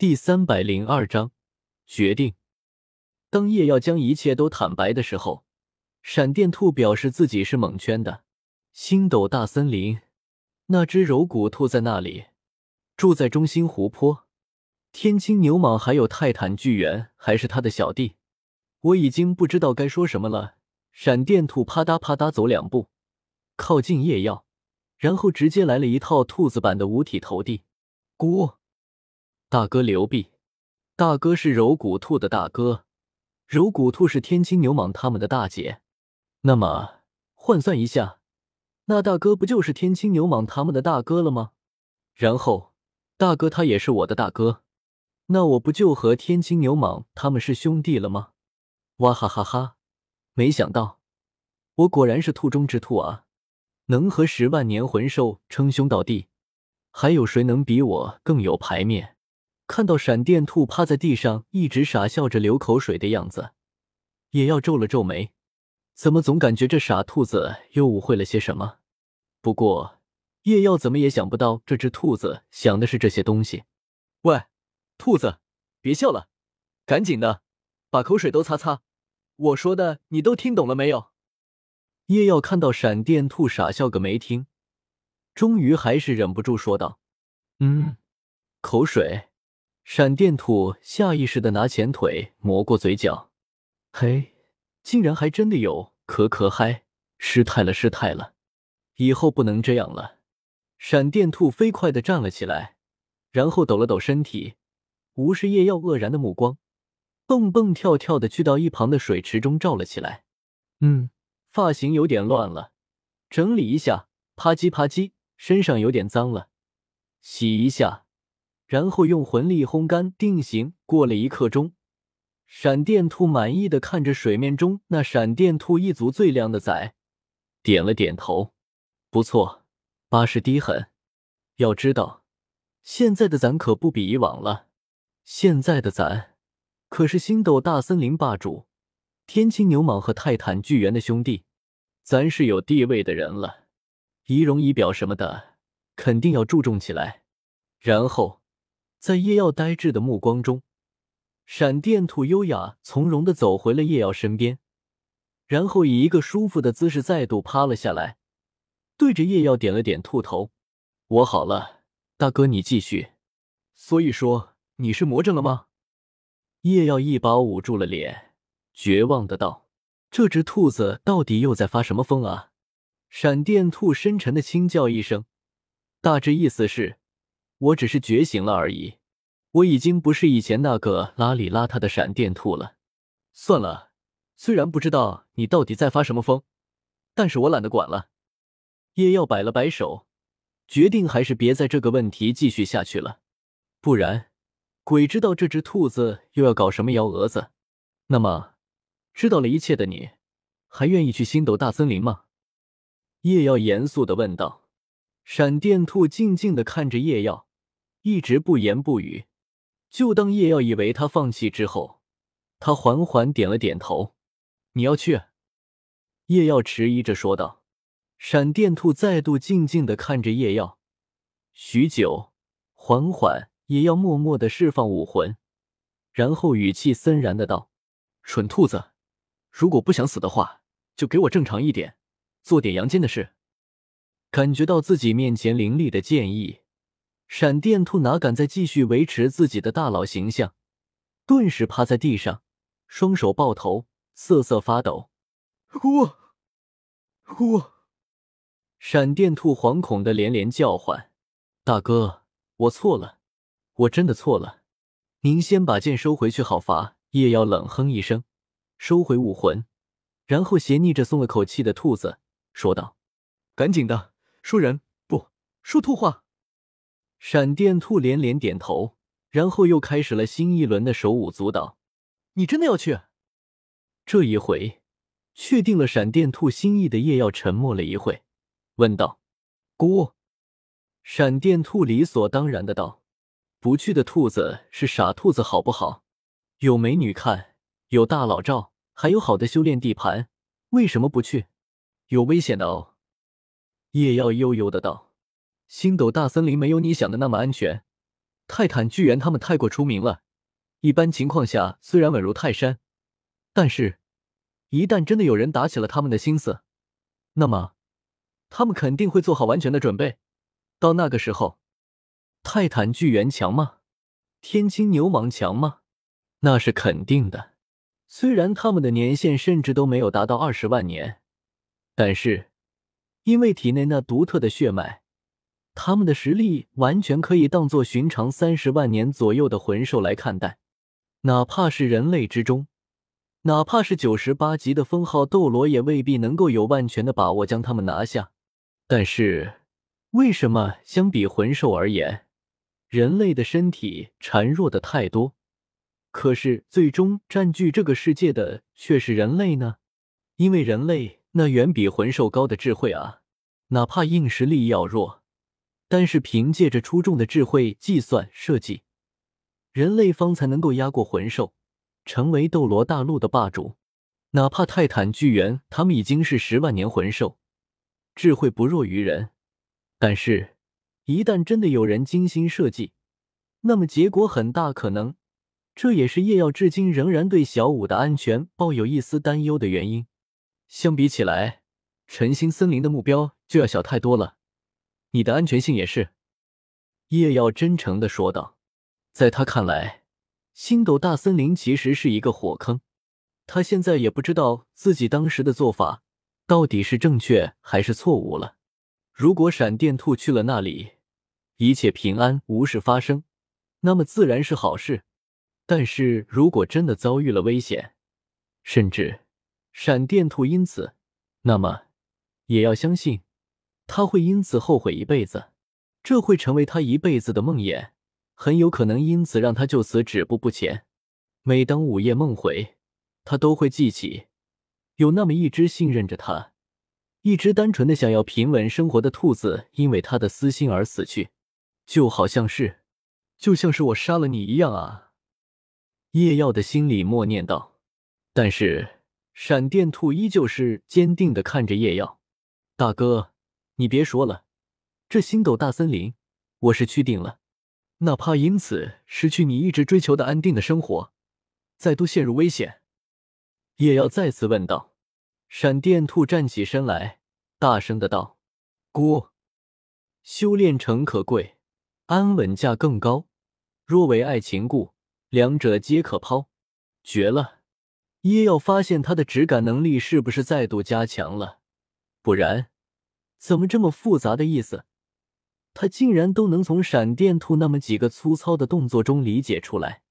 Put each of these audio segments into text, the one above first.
第三百零二章决定。当夜耀将一切都坦白的时候，闪电兔表示自己是蒙圈的。星斗大森林，那只柔骨兔在那里，住在中心湖泊。天青牛蟒还有泰坦巨猿，还是他的小弟。我已经不知道该说什么了。闪电兔啪嗒啪嗒走两步，靠近夜耀，然后直接来了一套兔子版的五体投地。咕，大哥刘毕，大哥是柔骨兔的大哥，柔骨兔是天青牛蟒他们的大姐。那么换算一下，那大哥不就是天青牛蟒他们的大哥了吗？然后大哥他也是我的大哥，那我不就和天青牛蟒他们是兄弟了吗？哇哈哈哈！没想到我果然是兔中之兔啊，能和十万年魂兽称兄道弟，还有谁能比我更有排面？看到闪电兔趴在地上一直傻笑着流口水的样子，也要皱了皱眉。怎么总感觉这傻兔子又误会了些什么？不过叶耀怎么也想不到这只兔子想的是这些东西。喂，兔子，别笑了，赶紧的把口水都擦擦。我说的你都听懂了没有？叶耀看到闪电兔傻笑个没听，终于还是忍不住说道：“嗯，口水。”闪电兔下意识的拿前腿磨过嘴角，嘿，竟然还真的有，可可嗨，失态了，失态了，以后不能这样了。闪电兔飞快的站了起来，然后抖了抖身体，无视叶耀愕然的目光。蹦蹦跳跳的去到一旁的水池中照了起来。嗯，发型有点乱了，整理一下。啪叽啪叽，身上有点脏了，洗一下，然后用魂力烘干定型。过了一刻钟，闪电兔满意的看着水面中那闪电兔一族最靓的仔，点了点头。不错，巴适低很。要知道，现在的咱可不比以往了。现在的咱。可是星斗大森林霸主，天青牛蟒和泰坦巨猿的兄弟，咱是有地位的人了，仪容仪表什么的肯定要注重起来。然后，在叶耀呆滞的目光中，闪电兔优雅从容的走回了叶耀身边，然后以一个舒服的姿势再度趴了下来，对着叶耀点了点兔头：“我好了，大哥你继续。所以说你是魔怔了吗？”叶耀一把捂住了脸，绝望的道：“这只兔子到底又在发什么疯啊？”闪电兔深沉的轻叫一声，大致意思是：“我只是觉醒了而已，我已经不是以前那个邋里邋遢的闪电兔了。”算了，虽然不知道你到底在发什么疯，但是我懒得管了。叶耀摆了摆手，决定还是别在这个问题继续下去了，不然。鬼知道这只兔子又要搞什么幺蛾子？那么，知道了一切的你，还愿意去星斗大森林吗？叶耀严肃的问道。闪电兔静静的看着叶耀，一直不言不语。就当叶耀以为他放弃之后，他缓缓点了点头。你要去？叶耀迟疑着说道。闪电兔再度静静的看着叶耀，许久，缓缓。也要默默的释放武魂，然后语气森然的道：“蠢兔子，如果不想死的话，就给我正常一点，做点阳间的事。”感觉到自己面前凌厉的剑意，闪电兔哪敢再继续维持自己的大佬形象，顿时趴在地上，双手抱头，瑟瑟发抖。我，我，闪电兔惶恐的连连叫唤：“大哥，我错了。”我真的错了，您先把剑收回去好伐？叶妖冷哼一声，收回武魂，然后斜睨着松了口气的兔子，说道：“赶紧的，说人不说兔话。”闪电兔连连点头，然后又开始了新一轮的手舞足蹈。你真的要去？这一回，确定了闪电兔心意的叶耀沉默了一会，问道：“姑。”闪电兔理所当然的道。不去的兔子是傻兔子，好不好？有美女看，有大佬照，还有好的修炼地盘，为什么不去？有危险的哦。叶耀悠悠的道：“星斗大森林没有你想的那么安全，泰坦巨猿他们太过出名了，一般情况下虽然稳如泰山，但是，一旦真的有人打起了他们的心思，那么，他们肯定会做好完全的准备。到那个时候，泰坦巨猿强吗？天青牛蟒强吗？那是肯定的。虽然他们的年限甚至都没有达到二十万年，但是，因为体内那独特的血脉。他们的实力完全可以当做寻常三十万年左右的魂兽来看待，哪怕是人类之中，哪怕是九十八级的封号斗罗，也未必能够有万全的把握将他们拿下。但是，为什么相比魂兽而言，人类的身体孱弱的太多？可是最终占据这个世界的却是人类呢？因为人类那远比魂兽高的智慧啊，哪怕硬实力要弱。但是凭借着出众的智慧计算设计，人类方才能够压过魂兽，成为斗罗大陆的霸主。哪怕泰坦巨猿他们已经是十万年魂兽，智慧不弱于人，但是，一旦真的有人精心设计，那么结果很大可能，这也是叶耀至今仍然对小五的安全抱有一丝担忧的原因。相比起来，晨星森林的目标就要小太多了。你的安全性也是，叶耀真诚的说道。在他看来，星斗大森林其实是一个火坑。他现在也不知道自己当时的做法到底是正确还是错误了。如果闪电兔去了那里，一切平安无事发生，那么自然是好事。但是如果真的遭遇了危险，甚至闪电兔因此，那么也要相信。他会因此后悔一辈子，这会成为他一辈子的梦魇，很有可能因此让他就此止步不前。每当午夜梦回，他都会记起有那么一只信任着他、一只单纯的想要平稳生活的兔子，因为他的私心而死去，就好像是，就像是我杀了你一样啊！叶耀的心里默念道。但是闪电兔依旧是坚定的看着叶耀，大哥。你别说了，这星斗大森林，我是去定了，哪怕因此失去你一直追求的安定的生活，再度陷入危险，也要再次问道。闪电兔站起身来，大声的道：“姑，修炼诚可贵，安稳价更高。若为爱情故，两者皆可抛。绝了！耶要发现他的直感能力是不是再度加强了？不然。”怎么这么复杂的意思，他竟然都能从闪电兔那么几个粗糙的动作中理解出来？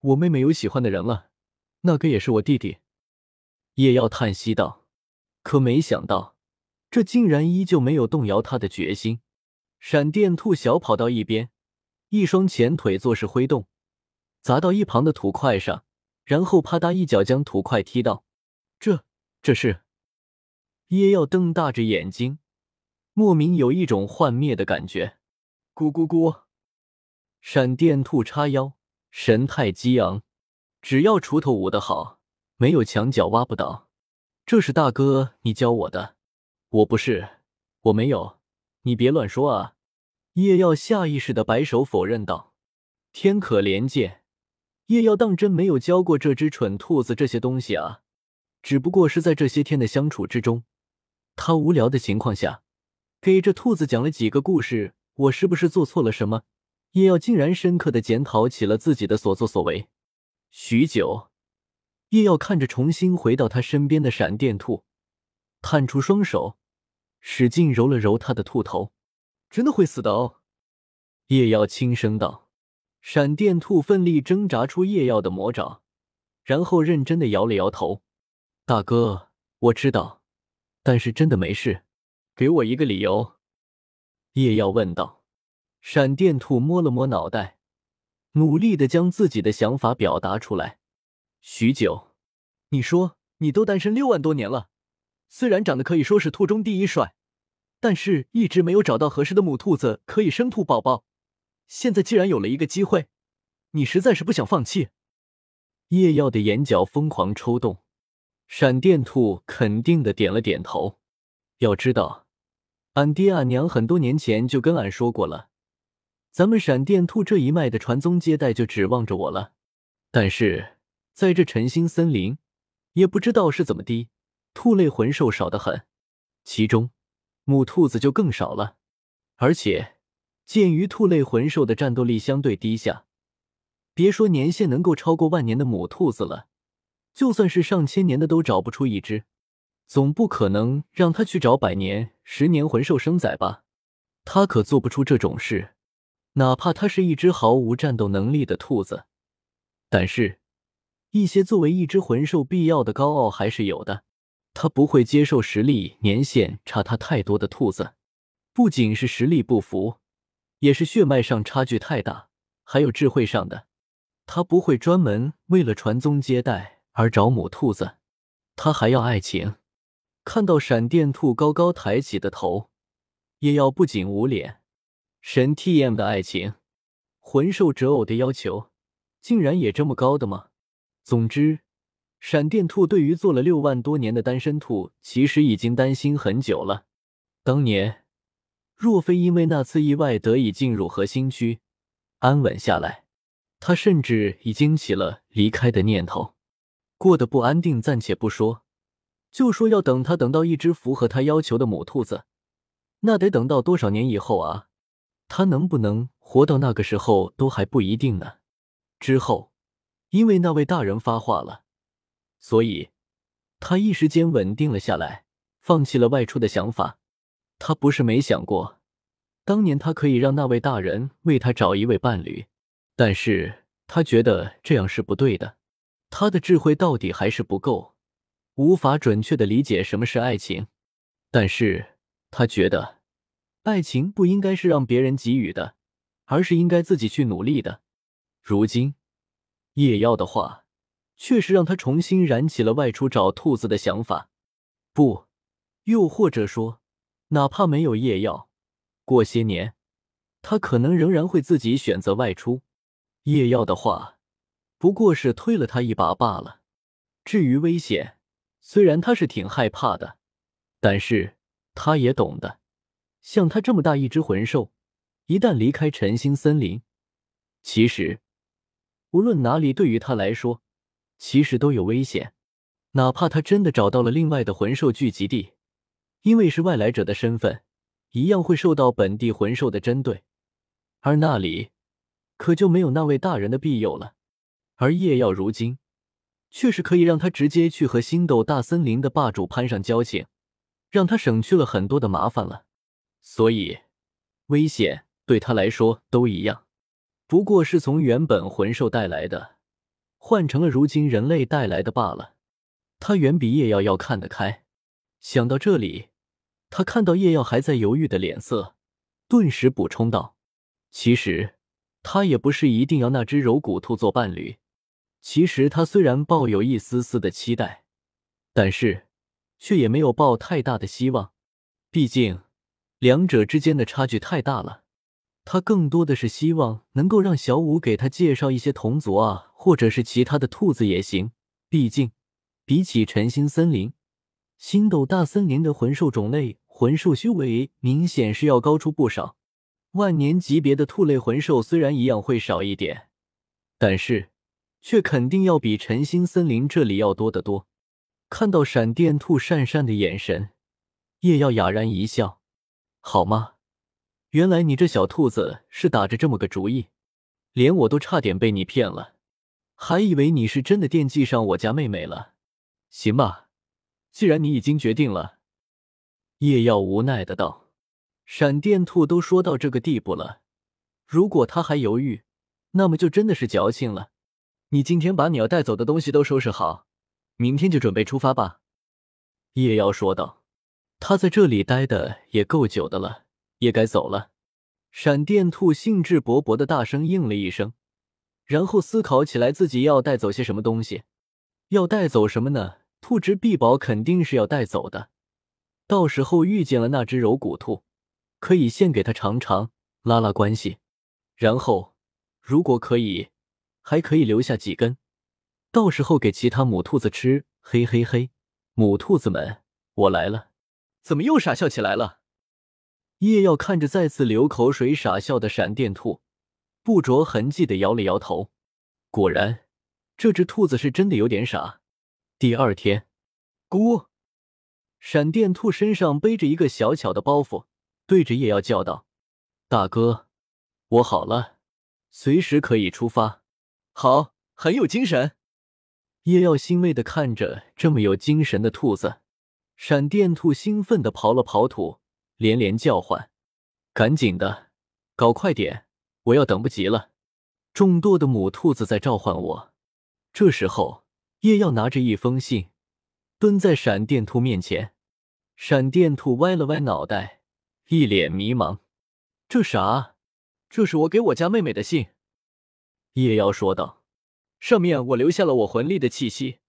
我妹妹有喜欢的人了，那个也是我弟弟。叶耀叹息道：“可没想到，这竟然依旧没有动摇他的决心。”闪电兔小跑到一边，一双前腿做势挥动，砸到一旁的土块上，然后啪嗒一脚将土块踢到。这这是？叶耀瞪大着眼睛。莫名有一种幻灭的感觉，咕咕咕！闪电兔叉腰，神态激昂。只要锄头舞得好，没有墙角挖不倒。这是大哥你教我的，我不是，我没有，你别乱说啊！叶耀下意识的摆手否认道：“天可怜见，叶耀当真没有教过这只蠢兔子这些东西啊，只不过是在这些天的相处之中，他无聊的情况下。”给这兔子讲了几个故事，我是不是做错了什么？叶耀竟然深刻的检讨起了自己的所作所为。许久，叶耀看着重新回到他身边的闪电兔，探出双手，使劲揉了揉他的兔头。真的会死的哦，叶耀轻声道。闪电兔奋力挣扎出叶耀的魔爪，然后认真的摇了摇头：“大哥，我知道，但是真的没事。”给我一个理由，叶耀问道。闪电兔摸了摸脑袋，努力的将自己的想法表达出来。许久，你说你都单身六万多年了，虽然长得可以说是兔中第一帅，但是一直没有找到合适的母兔子可以生兔宝宝。现在既然有了一个机会，你实在是不想放弃？叶耀的眼角疯狂抽动，闪电兔肯定的点了点头。要知道。俺爹俺娘很多年前就跟俺说过了，咱们闪电兔这一脉的传宗接代就指望着我了。但是在这晨星森林，也不知道是怎么的，兔类魂兽少得很，其中母兔子就更少了。而且，鉴于兔类魂兽的战斗力相对低下，别说年限能够超过万年的母兔子了，就算是上千年的都找不出一只。总不可能让他去找百年、十年魂兽生崽吧？他可做不出这种事。哪怕他是一只毫无战斗能力的兔子，但是，一些作为一只魂兽必要的高傲还是有的。他不会接受实力年限差他太多的兔子，不仅是实力不符，也是血脉上差距太大，还有智慧上的。他不会专门为了传宗接代而找母兔子，他还要爱情。看到闪电兔高高抬起的头，叶耀不仅捂脸。神 T M 的爱情，魂兽择偶的要求，竟然也这么高的吗？总之，闪电兔对于做了六万多年的单身兔，其实已经担心很久了。当年，若非因为那次意外得以进入核心区，安稳下来，他甚至已经起了离开的念头。过得不安定暂且不说。就说要等他等到一只符合他要求的母兔子，那得等到多少年以后啊？他能不能活到那个时候都还不一定呢。之后，因为那位大人发话了，所以他一时间稳定了下来，放弃了外出的想法。他不是没想过，当年他可以让那位大人为他找一位伴侣，但是他觉得这样是不对的。他的智慧到底还是不够。无法准确的理解什么是爱情，但是他觉得爱情不应该是让别人给予的，而是应该自己去努力的。如今叶妖的话，确实让他重新燃起了外出找兔子的想法。不，又或者说，哪怕没有叶耀，过些年，他可能仍然会自己选择外出。叶耀的话，不过是推了他一把罢了。至于危险，虽然他是挺害怕的，但是他也懂得，像他这么大一只魂兽，一旦离开晨星森林，其实无论哪里对于他来说，其实都有危险。哪怕他真的找到了另外的魂兽聚集地，因为是外来者的身份，一样会受到本地魂兽的针对，而那里可就没有那位大人的庇佑了。而夜耀如今。确实可以让他直接去和星斗大森林的霸主攀上交情，让他省去了很多的麻烦了。所以，危险对他来说都一样，不过是从原本魂兽带来的，换成了如今人类带来的罢了。他远比叶耀要看得开。想到这里，他看到叶耀还在犹豫的脸色，顿时补充道：“其实，他也不是一定要那只柔骨兔做伴侣。”其实他虽然抱有一丝丝的期待，但是却也没有抱太大的希望。毕竟两者之间的差距太大了。他更多的是希望能够让小五给他介绍一些同族啊，或者是其他的兔子也行。毕竟比起晨星森林、星斗大森林的魂兽种类，魂兽修为明显是要高出不少。万年级别的兔类魂兽虽然一样会少一点，但是。却肯定要比晨星森林这里要多得多。看到闪电兔讪讪的眼神，叶耀哑然一笑：“好吗？原来你这小兔子是打着这么个主意，连我都差点被你骗了，还以为你是真的惦记上我家妹妹了。行吧，既然你已经决定了。”叶耀无奈的道：“闪电兔都说到这个地步了，如果他还犹豫，那么就真的是矫情了。”你今天把你要带走的东西都收拾好，明天就准备出发吧。”叶瑶说道。他在这里待的也够久的了，也该走了。闪电兔兴致勃勃的大声应了一声，然后思考起来自己要带走些什么东西。要带走什么呢？兔之臂宝肯定是要带走的，到时候遇见了那只柔骨兔，可以献给他尝尝，拉拉关系。然后，如果可以。还可以留下几根，到时候给其他母兔子吃。嘿嘿嘿，母兔子们，我来了！怎么又傻笑起来了？叶耀看着再次流口水傻笑的闪电兔，不着痕迹的摇了摇头。果然，这只兔子是真的有点傻。第二天，姑，闪电兔身上背着一个小巧的包袱，对着叶耀叫道：“大哥，我好了，随时可以出发。”好，很有精神。叶耀欣慰的看着这么有精神的兔子，闪电兔兴奋的刨了刨土，连连叫唤：“赶紧的，搞快点，我要等不及了！”众多的母兔子在召唤我。这时候，叶耀拿着一封信，蹲在闪电兔面前。闪电兔歪了歪脑袋，一脸迷茫：“这啥？这是我给我家妹妹的信。”叶妖说道：“上面我留下了我魂力的气息，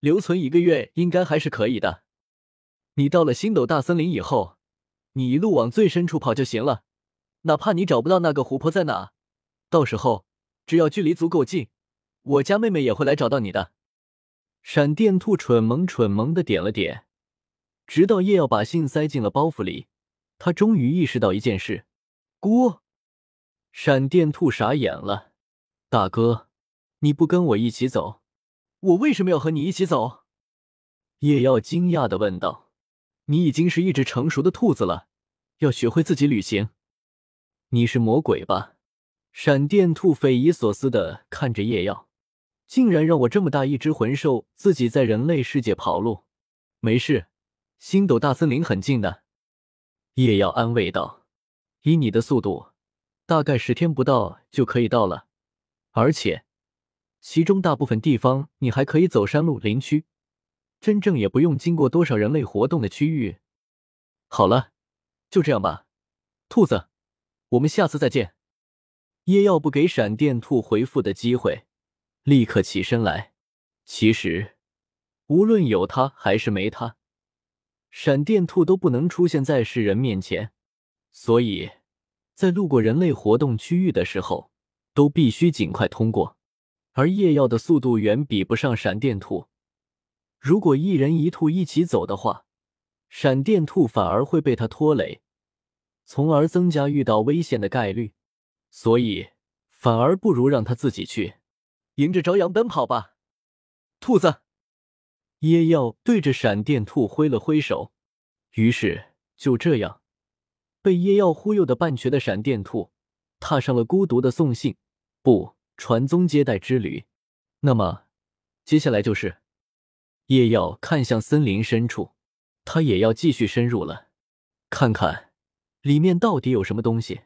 留存一个月应该还是可以的。你到了星斗大森林以后，你一路往最深处跑就行了，哪怕你找不到那个湖泊在哪，到时候只要距离足够近，我家妹妹也会来找到你的。”闪电兔蠢萌蠢萌的点了点，直到叶耀把信塞进了包袱里，他终于意识到一件事：姑，闪电兔傻眼了。大哥，你不跟我一起走？我为什么要和你一起走？叶耀惊讶的问道。你已经是一只成熟的兔子了，要学会自己旅行。你是魔鬼吧？闪电兔匪夷所思的看着叶耀，竟然让我这么大一只魂兽自己在人类世界跑路。没事，星斗大森林很近的。叶耀安慰道。以你的速度，大概十天不到就可以到了。而且，其中大部分地方你还可以走山路、林区，真正也不用经过多少人类活动的区域。好了，就这样吧，兔子，我们下次再见。叶耀不给闪电兔回复的机会，立刻起身来。其实，无论有他还是没他，闪电兔都不能出现在世人面前，所以在路过人类活动区域的时候。都必须尽快通过，而夜耀的速度远比不上闪电兔。如果一人一兔一起走的话，闪电兔反而会被他拖累，从而增加遇到危险的概率。所以，反而不如让他自己去，迎着朝阳奔跑吧，兔子。夜耀对着闪电兔挥了挥手，于是就这样，被夜耀忽悠的半瘸的闪电兔踏上了孤独的送信。不传宗接代之旅，那么接下来就是叶耀看向森林深处，他也要继续深入了，看看里面到底有什么东西。